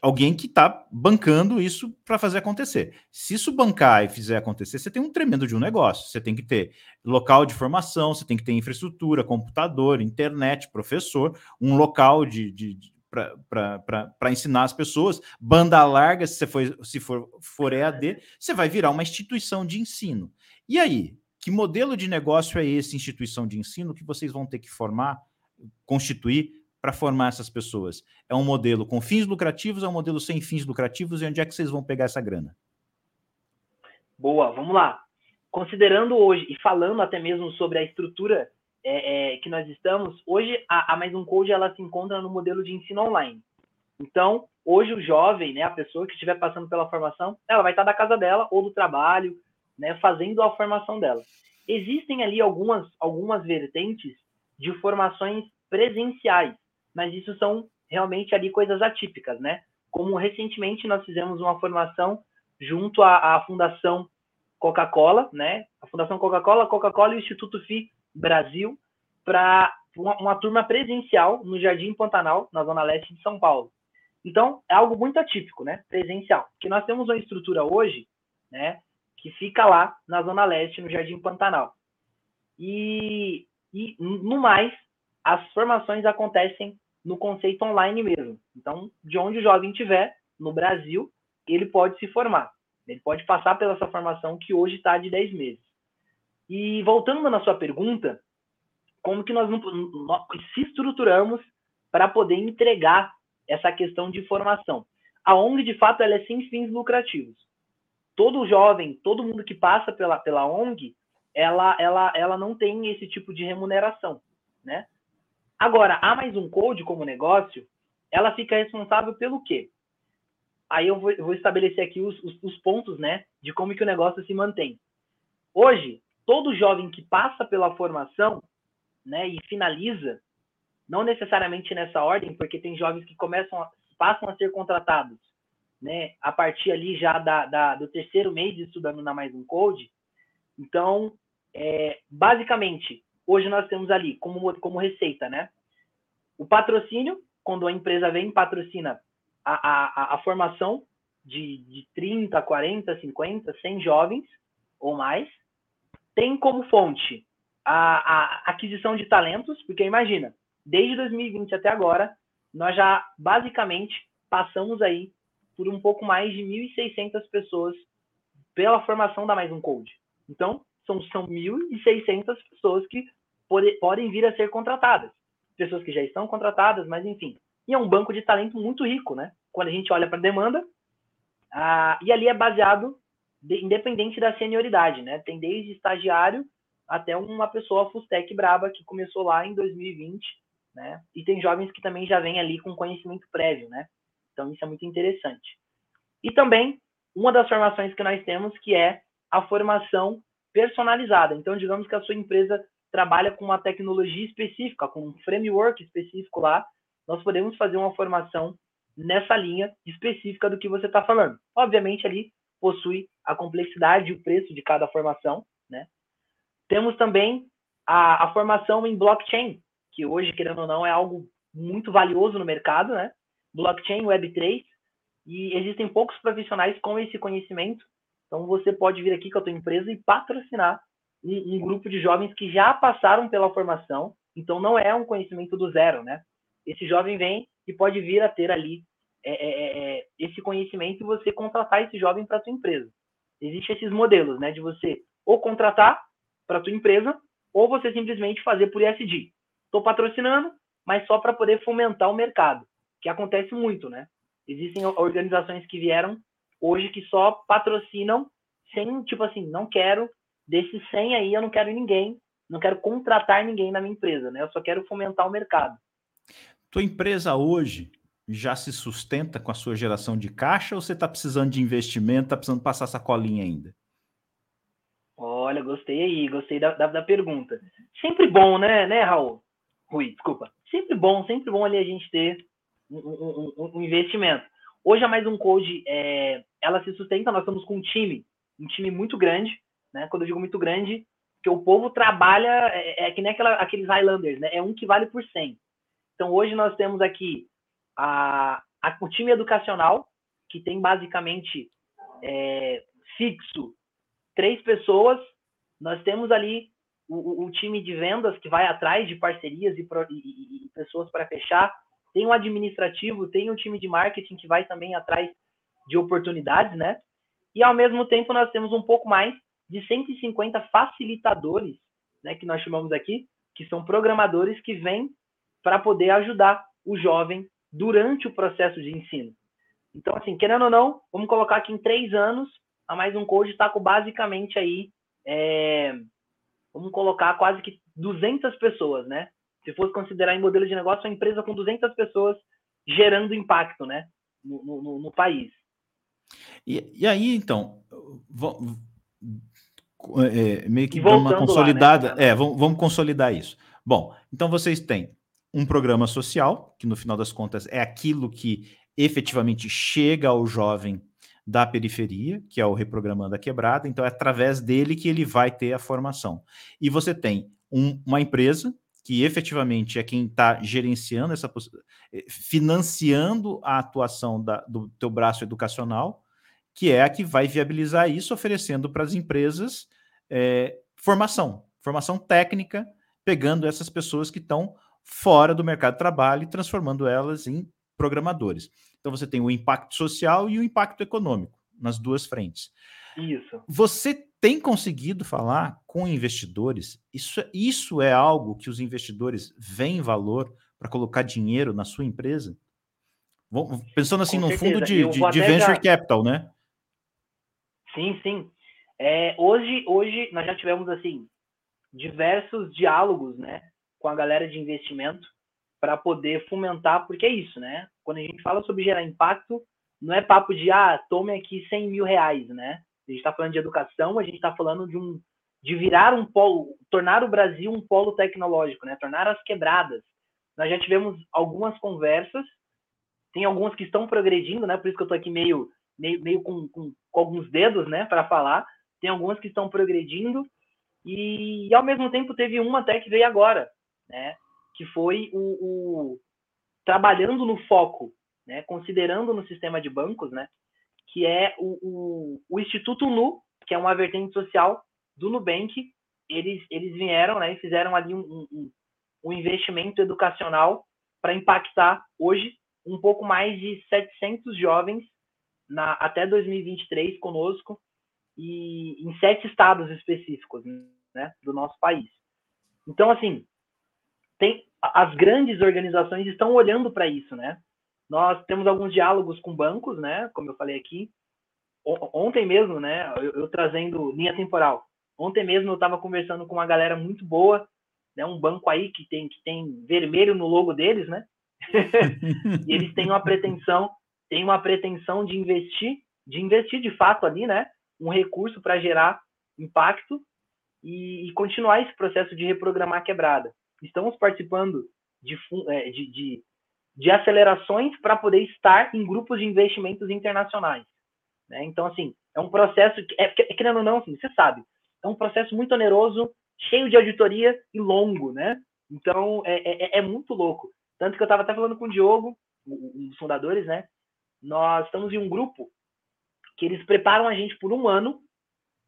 Speaker 1: alguém que está bancando isso para fazer acontecer. Se isso bancar e fizer acontecer, você tem um tremendo de um negócio. Você tem que ter local de formação, você tem que ter infraestrutura, computador, internet, professor, um local de, de para ensinar as pessoas. Banda larga, se, você for, se for, for EAD, você vai virar uma instituição de ensino. E aí, que modelo de negócio é esse, instituição de ensino, que vocês vão ter que formar, constituir para formar essas pessoas? É um modelo com fins lucrativos, é um modelo sem fins lucrativos, e onde é que vocês vão pegar essa grana?
Speaker 3: Boa, vamos lá. Considerando hoje e falando até mesmo sobre a estrutura é, é, que nós estamos, hoje a, a Mais Um Code ela se encontra no modelo de ensino online. Então, hoje o jovem, né, a pessoa que estiver passando pela formação, ela vai estar da casa dela ou do trabalho, né, fazendo a formação dela. Existem ali algumas, algumas vertentes de formações presenciais, mas isso são realmente ali coisas atípicas, né? Como recentemente nós fizemos uma formação junto à, à Fundação Coca-Cola, né? A Fundação Coca-Cola, Coca-Cola e o Instituto FI Brasil para uma, uma, turma presencial no Jardim Pantanal, na zona leste de São Paulo. Então, é algo muito atípico, né? Presencial. Porque nós temos uma estrutura hoje, né? Que fica lá na zona leste, no Jardim Pantanal. E, e no mais, as formações acontecem no conceito online mesmo. Então, de onde o jovem estiver, no Brasil, ele pode se formar. Ele pode passar pela essa formação que hoje está de 10 meses. E voltando na sua pergunta, como que nós, nós se estruturamos para poder entregar essa questão de formação. A ONG, de fato, ela é sem fins lucrativos. Todo jovem, todo mundo que passa pela, pela ONG, ela, ela, ela não tem esse tipo de remuneração, né? Agora, a mais um code como negócio, ela fica responsável pelo quê? Aí eu vou, vou estabelecer aqui os, os, os, pontos, né, de como que o negócio se mantém. Hoje, todo jovem que passa pela formação, né, e finaliza, não necessariamente nessa ordem, porque tem jovens que começam, a, passam a ser contratados, né, a partir ali já da, da do terceiro mês estudando na mais um code. Então, é, basicamente, hoje nós temos ali como, como receita, né, o patrocínio, quando a empresa vem patrocina a, a, a formação de, de 30, 40, 50, 100 jovens ou mais, tem como fonte a, a aquisição de talentos, porque imagina, desde 2020 até agora, nós já basicamente passamos aí por um pouco mais de 1.600 pessoas pela formação da Mais Um Code. Então, são, são 1.600 pessoas que pode, podem vir a ser contratadas. Pessoas que já estão contratadas, mas enfim. E é um banco de talento muito rico, né? Quando a gente olha para a demanda, ah, e ali é baseado de, independente da senioridade, né? Tem desde estagiário até uma pessoa full stack braba que começou lá em 2020, né? E tem jovens que também já vêm ali com conhecimento prévio, né? Então isso é muito interessante. E também uma das formações que nós temos que é a formação personalizada. Então digamos que a sua empresa trabalha com uma tecnologia específica, com um framework específico lá, nós podemos fazer uma formação nessa linha específica do que você está falando. Obviamente ali possui a complexidade e o preço de cada formação? Temos também a, a, formação em blockchain, que hoje, querendo ou não, é algo muito valioso no mercado, né? Blockchain, Web3, e existem poucos profissionais com esse conhecimento. Então, você pode vir aqui com a tua empresa e patrocinar um, um grupo de jovens que já passaram pela formação. Então, não é um conhecimento do zero, né? Esse jovem vem e pode vir a ter ali é, é, é, é esse conhecimento e você contratar esse jovem para a sua empresa. Existem esses modelos, né, de você ou contratar para tua empresa ou você simplesmente fazer por ISD. Estou patrocinando, mas só para poder fomentar o mercado, que acontece muito, né? Existem organizações que vieram hoje que só patrocinam sem, tipo assim, não quero, desses 100 aí eu não quero ninguém, não quero contratar ninguém na minha empresa, né? Eu só quero fomentar o mercado.
Speaker 1: Tua empresa hoje, já se sustenta com a sua geração de caixa ou você está precisando de investimento, está precisando passar essa colinha ainda?
Speaker 3: Olha, gostei aí, gostei da, da, da, pergunta. Sempre bom, né, né, Raul? Rui, desculpa. Sempre bom, sempre bom ali a gente ter um, um, um, um investimento. Hoje a Mais Um Code, é, ela se sustenta, nós estamos com um time, um time muito grande, né? Quando eu digo muito grande, que o povo trabalha, é, é que nem aquela, aqueles Highlanders, né? É um que vale por 100. Então hoje nós temos aqui a, a, o time educacional, que tem basicamente é, fixo três pessoas. Nós temos ali o, o, time de vendas que vai atrás de parcerias e, e, e pessoas para fechar. Tem o administrativo, tem o time de marketing que vai também atrás de oportunidades, né? E ao mesmo tempo nós temos um pouco mais de 150 facilitadores, né, que nós chamamos aqui, que são programadores que vêm para poder ajudar o jovem durante o processo de ensino. Então, assim, querendo ou não, vamos colocar que em três anos, a mais um code está com basicamente aí, é, vamos colocar quase que 200 pessoas, né? Se fosse considerar em modelo de negócio, uma empresa com 200 pessoas gerando impacto, né? No, no, no país.
Speaker 1: E, e, aí, então, é, meio que uma consolidada. Lá, né? É, vamos, vamos consolidar isso. Bom, então vocês têm um programa social, que no final das contas é aquilo que efetivamente chega ao jovem da periferia, que é o Reprogramando a Quebrada, então é através dele que ele vai ter a formação. E você tem um, uma empresa que efetivamente é quem está gerenciando essa eh, financiando a atuação da, do teu braço educacional, que é a que vai viabilizar isso, oferecendo para as empresas é, formação, formação técnica, pegando essas pessoas que estão fora do mercado de trabalho e transformando elas em programadores. Então você tem o impacto social e o impacto econômico nas duas frentes.
Speaker 3: Isso.
Speaker 1: Você tem conseguido falar com investidores? Isso, isso é algo que os investidores veem valor para colocar dinheiro na sua empresa? Pensando assim, no fundo de, de, de venture já... capital, né?
Speaker 3: Sim, sim. É, hoje, hoje nós já tivemos assim diversos diálogos, né, com a galera de investimento para poder fomentar, porque é isso, né? Quando a gente fala sobre gerar impacto, não é papo de ah, tome aqui 100 mil reais, né? A gente está falando de educação, a gente está falando de um de virar um polo, tornar o Brasil um polo tecnológico, né? Tornar as quebradas. Nós já tivemos algumas conversas, tem algumas que estão progredindo, né? Por isso que eu estou aqui meio, meio, meio com, com, com alguns dedos, né? Para falar. Tem algumas que estão progredindo e, e, ao mesmo tempo teve uma até que veio agora, né? Que foi o, o trabalhando no foco, né? Considerando no sistema de bancos, né? que é o, o, o, Instituto Nu, que é uma vertente social do Nubank. Eles, eles vieram né, e fizeram ali um, um, um investimento educacional para impactar hoje um pouco mais de 700 jovens na, até 2023 conosco e em sete estados específicos né, do nosso país. Então, assim, tem, as grandes organizações estão olhando para isso, né? Nós temos alguns diálogos com bancos, né? Como eu falei aqui. Ontem mesmo, né? Eu, eu trazendo linha temporal. Ontem mesmo eu estava conversando com uma galera muito boa, né? Um banco aí que tem que tem vermelho no logo deles, né? e eles têm uma pretensão, têm uma pretensão de investir, de investir de fato ali, né? Um recurso para gerar impacto e, e, continuar esse processo de reprogramar a quebrada. Estamos participando de, é, de, de de acelerações para poder estar em grupos de investimentos internacionais. Né? Então, assim, é um processo que, é, é, querendo ou não, assim, você sabe, é um processo muito oneroso, cheio de auditoria e longo, né? Então, é, é, é muito louco. Tanto que eu estava até falando com o Diogo, um dos fundadores, né? Nós estamos em um grupo que eles preparam a gente por um ano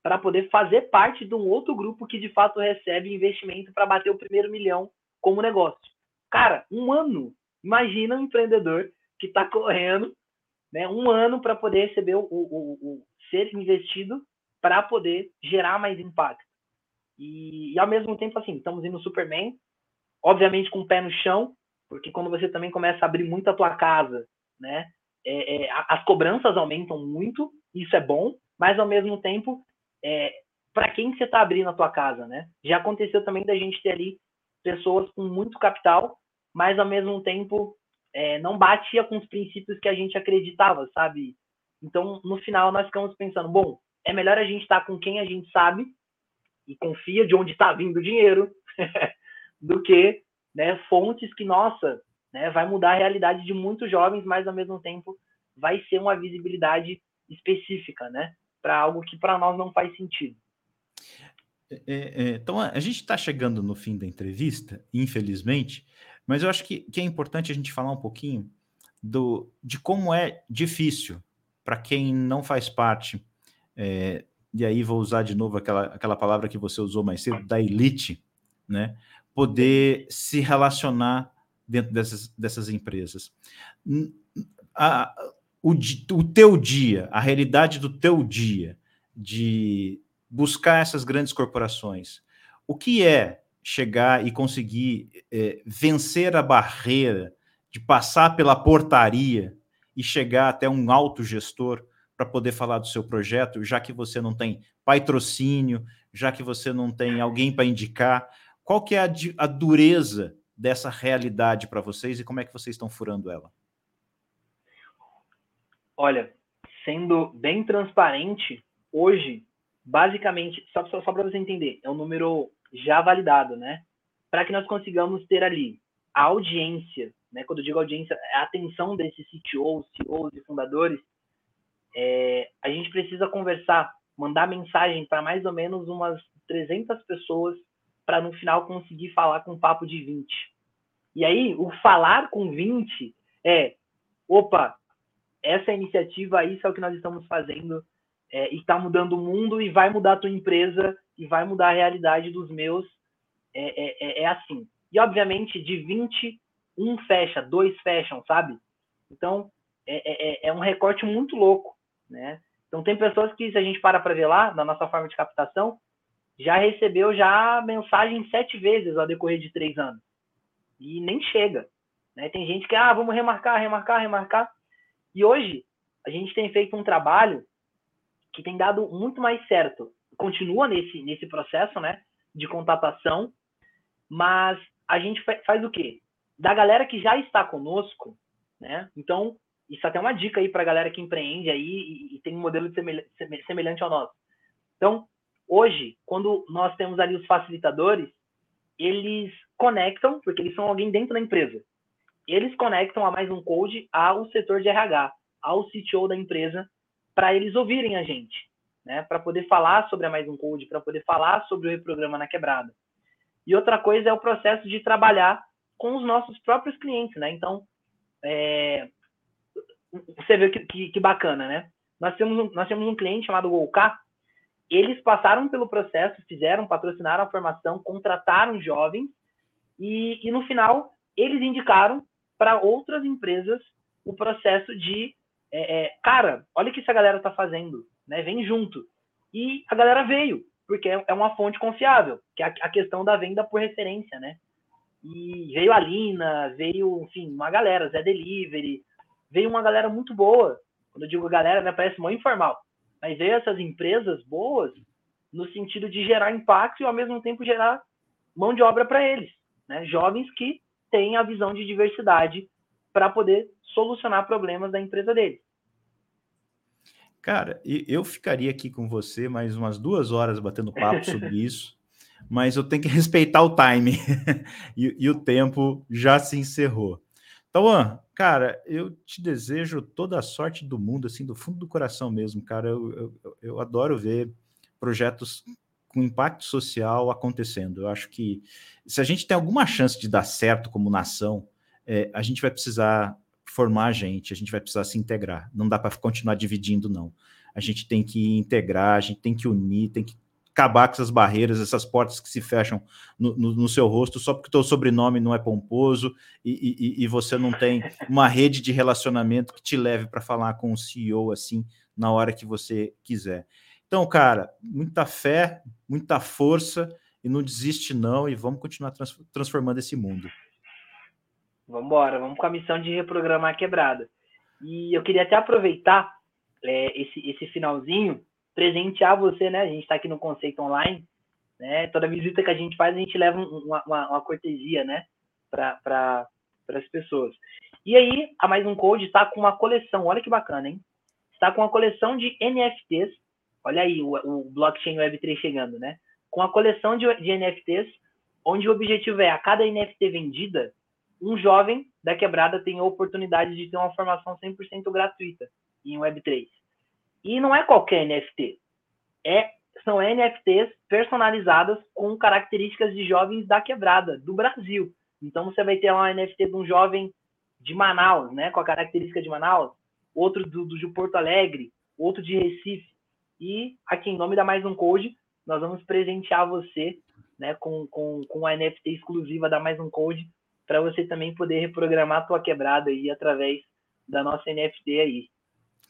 Speaker 3: para poder fazer parte de um outro grupo que de fato recebe investimento para bater o primeiro milhão como negócio. Cara, um ano Imagina um empreendedor que está correndo né, um ano para poder receber o, o, o, ser investido para poder gerar mais impacto. E, e, ao mesmo tempo, assim, estamos indo Superman, obviamente com o pé no chão, porque quando você também começa a abrir muito a tua casa, né, é, é, as cobranças aumentam muito, isso é bom, mas ao mesmo tempo, é, para quem você está abrindo a tua casa, né? Já aconteceu também da gente ter ali pessoas com muito capital mas ao mesmo tempo é, não batia com os princípios que a gente acreditava, sabe? Então, no final, nós ficamos pensando: bom, é melhor a gente estar com quem a gente sabe e confia de onde está vindo o dinheiro, do que né, fontes que, nossa, né, vai mudar a realidade de muitos jovens, mas ao mesmo tempo vai ser uma visibilidade específica, né, para algo que para nós não faz sentido.
Speaker 1: É, é, então, a gente está chegando no fim da entrevista, infelizmente, mas eu acho que, que é importante a gente falar um pouquinho do, de como é difícil para quem não faz parte, é, e aí vou usar de novo aquela, aquela palavra que você usou mais cedo, da elite, né? poder se relacionar dentro dessas, dessas empresas. A, o, o teu dia, a realidade do teu dia de buscar essas grandes corporações, o que é chegar e conseguir é, vencer a barreira de passar pela portaria e chegar até um alto gestor para poder falar do seu projeto, já que você não tem patrocínio, já que você não tem alguém para indicar, qual que é a, a dureza dessa realidade para vocês e como é que vocês estão furando ela?
Speaker 3: Olha, sendo bem transparente, hoje, basicamente, só, só, só para você entender, é um número já validado, né? Para que nós consigamos ter ali a audiência, né? Quando eu digo audiência, é a atenção desses CTOs, CEOs e fundadores, é, a gente precisa conversar, mandar mensagem para mais ou menos umas 300 pessoas para no final conseguir falar com um papo de 20. E aí, o falar com 20 é, opa, essa iniciativa, isso é o que nós estamos fazendo, é, está mudando o mundo e vai mudar a tua empresa e vai mudar a realidade dos meus. É, é, é, é assim. E, obviamente, de 20, um fecha, dois fecham, sabe? Então, é, é, é, é um recorte muito louco, né? Então tem pessoas que, se a gente para para ver lá, na nossa forma de captação, já recebeu já mensagem sete vezes ao decorrer de três anos. E nem chega. Né? Tem gente que, ah, vamos remarcar, remarcar, remarcar. E hoje, a gente tem feito um trabalho que tem dado muito mais certo. Continua nesse, nesse processo né, de contatação, mas a gente faz o quê? Da galera que já está conosco, né? Então, isso é até é uma dica aí para a galera que empreende aí e, e tem um modelo semelhante ao nosso. Então, hoje, quando nós temos ali os facilitadores, eles conectam, porque eles são alguém dentro da empresa. Eles conectam a mais um code ao setor de RH, ao CTO da empresa, para eles ouvirem a gente, né? Para poder falar sobre a mais um code, para poder falar sobre o reprograma na quebrada. E outra coisa é o processo de trabalhar com os nossos próprios clientes, né? Então, é, você vê que, que, que, bacana, né? Nós temos, um, nós temos um cliente chamado Golka, eles passaram pelo processo, fizeram, patrocinaram a formação, contrataram jovens e, e no final eles indicaram para outras empresas o processo de, é, é, cara, olha o que essa galera está fazendo, né? Vem junto. E a galera veio, porque é, é uma fonte confiável, que é a, questão da venda por referência, né? E veio a Lina, veio, enfim, uma galera, Zé Delivery, veio uma galera muito boa. Quando eu digo galera, né, parece muito informal. Mas veio essas empresas boas no sentido de gerar impacto e ao mesmo tempo gerar mão de obra para eles, né? Jovens que têm a visão de diversidade para poder solucionar problemas da empresa deles.
Speaker 1: Cara, eu ficaria aqui com você mais umas duas horas batendo papo sobre isso, mas eu tenho que respeitar o time e, e, o tempo já se encerrou. Tauan, cara, eu te desejo toda a sorte do mundo, assim, do fundo do coração mesmo, cara. Eu, eu, eu adoro ver projetos com impacto social acontecendo. Eu acho que se a gente tem alguma chance de dar certo como nação, é, a gente vai precisar formar a gente, a gente vai precisar se integrar. Não dá para continuar dividindo, não. A gente tem que integrar, a gente tem que unir, tem que acabar com essas barreiras, essas portas que se fecham no, no, no seu rosto só porque o teu sobrenome não é pomposo e, e, e, você não tem uma rede de relacionamento que te leve para falar com o CEO assim na hora que você quiser. Então, cara, muita fé, muita força e não desiste não e vamos continuar trans, transformando esse mundo.
Speaker 3: Vamos embora, vamos com a missão de reprogramar a quebrada. E eu queria até aproveitar é, esse, esse finalzinho presentear você, né? A gente está aqui no Conceito Online, né? Toda visita que a gente faz, a gente leva uma, uma, uma cortesia, né? Para pra, as pessoas. E aí, a Mais Um Code está com uma coleção, olha que bacana, hein? Está com uma coleção de NFTs, olha aí o, o blockchain Web3 chegando, né? Com a coleção de, de NFTs, onde o objetivo é, a cada NFT vendida, um jovem da quebrada tem a oportunidade de ter uma formação 100% gratuita em Web3. E não é qualquer NFT. É, são NFTs personalizadas com características de jovens da quebrada, do Brasil. Então você vai ter uma NFT de um jovem de Manaus, né, com a característica de Manaus, outro do, do de Porto Alegre, outro de Recife. E aqui em nome da Mais Um Code, nós vamos presentear você né, com, com, com a NFT exclusiva da Mais Um Code, para você também poder reprogramar a tua quebrada aí através da nossa NFT aí.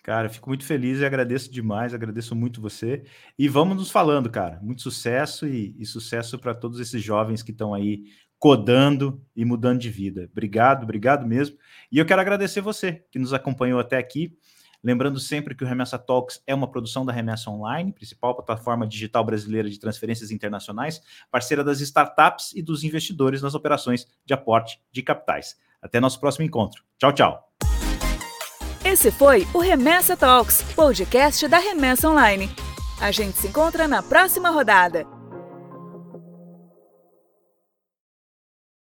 Speaker 1: Cara, fico muito feliz e agradeço demais, agradeço muito você. E vamos nos falando, cara. Muito sucesso e, e sucesso para todos esses jovens que estão aí codando e mudando de vida. Obrigado, obrigado mesmo. E eu quero agradecer você que nos acompanhou até aqui. Lembrando sempre que o Remessa Talks é uma produção da Remessa Online, principal plataforma digital brasileira de transferências internacionais, parceira das startups e dos investidores nas operações de aporte de capitais. Até nosso próximo encontro. Tchau, tchau.
Speaker 2: Esse foi o Remessa Talks, podcast da Remessa Online. A gente se encontra na próxima rodada.